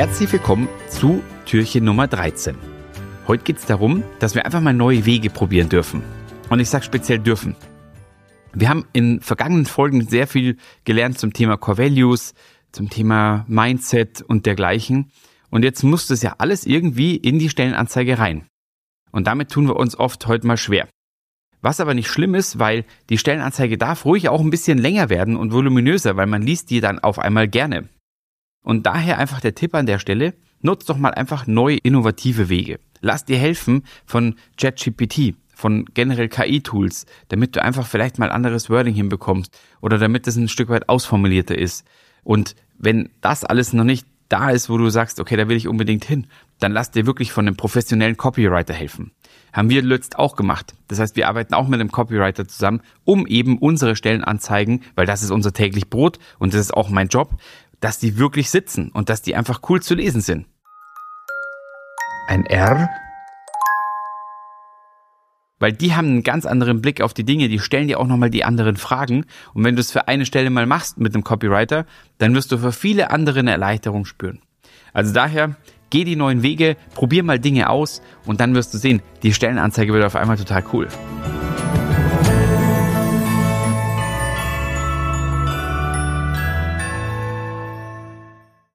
Herzlich willkommen zu Türchen Nummer 13. Heute geht es darum, dass wir einfach mal neue Wege probieren dürfen. Und ich sage speziell dürfen. Wir haben in vergangenen Folgen sehr viel gelernt zum Thema Core Values, zum Thema Mindset und dergleichen. Und jetzt muss das ja alles irgendwie in die Stellenanzeige rein. Und damit tun wir uns oft heute mal schwer. Was aber nicht schlimm ist, weil die Stellenanzeige darf ruhig auch ein bisschen länger werden und voluminöser, weil man liest die dann auf einmal gerne. Und daher einfach der Tipp an der Stelle, nutzt doch mal einfach neue innovative Wege. Lass dir helfen von ChatGPT, von generell KI-Tools, damit du einfach vielleicht mal anderes Wording hinbekommst oder damit es ein Stück weit ausformulierter ist. Und wenn das alles noch nicht da ist, wo du sagst, okay, da will ich unbedingt hin, dann lass dir wirklich von einem professionellen Copywriter helfen. Haben wir letzt auch gemacht. Das heißt, wir arbeiten auch mit einem Copywriter zusammen, um eben unsere Stellenanzeigen, weil das ist unser täglich Brot und das ist auch mein Job, dass die wirklich sitzen und dass die einfach cool zu lesen sind. Ein R. Weil die haben einen ganz anderen Blick auf die Dinge, die stellen dir auch nochmal die anderen Fragen. Und wenn du es für eine Stelle mal machst mit einem Copywriter, dann wirst du für viele andere eine Erleichterung spüren. Also daher, geh die neuen Wege, probier mal Dinge aus und dann wirst du sehen, die Stellenanzeige wird auf einmal total cool.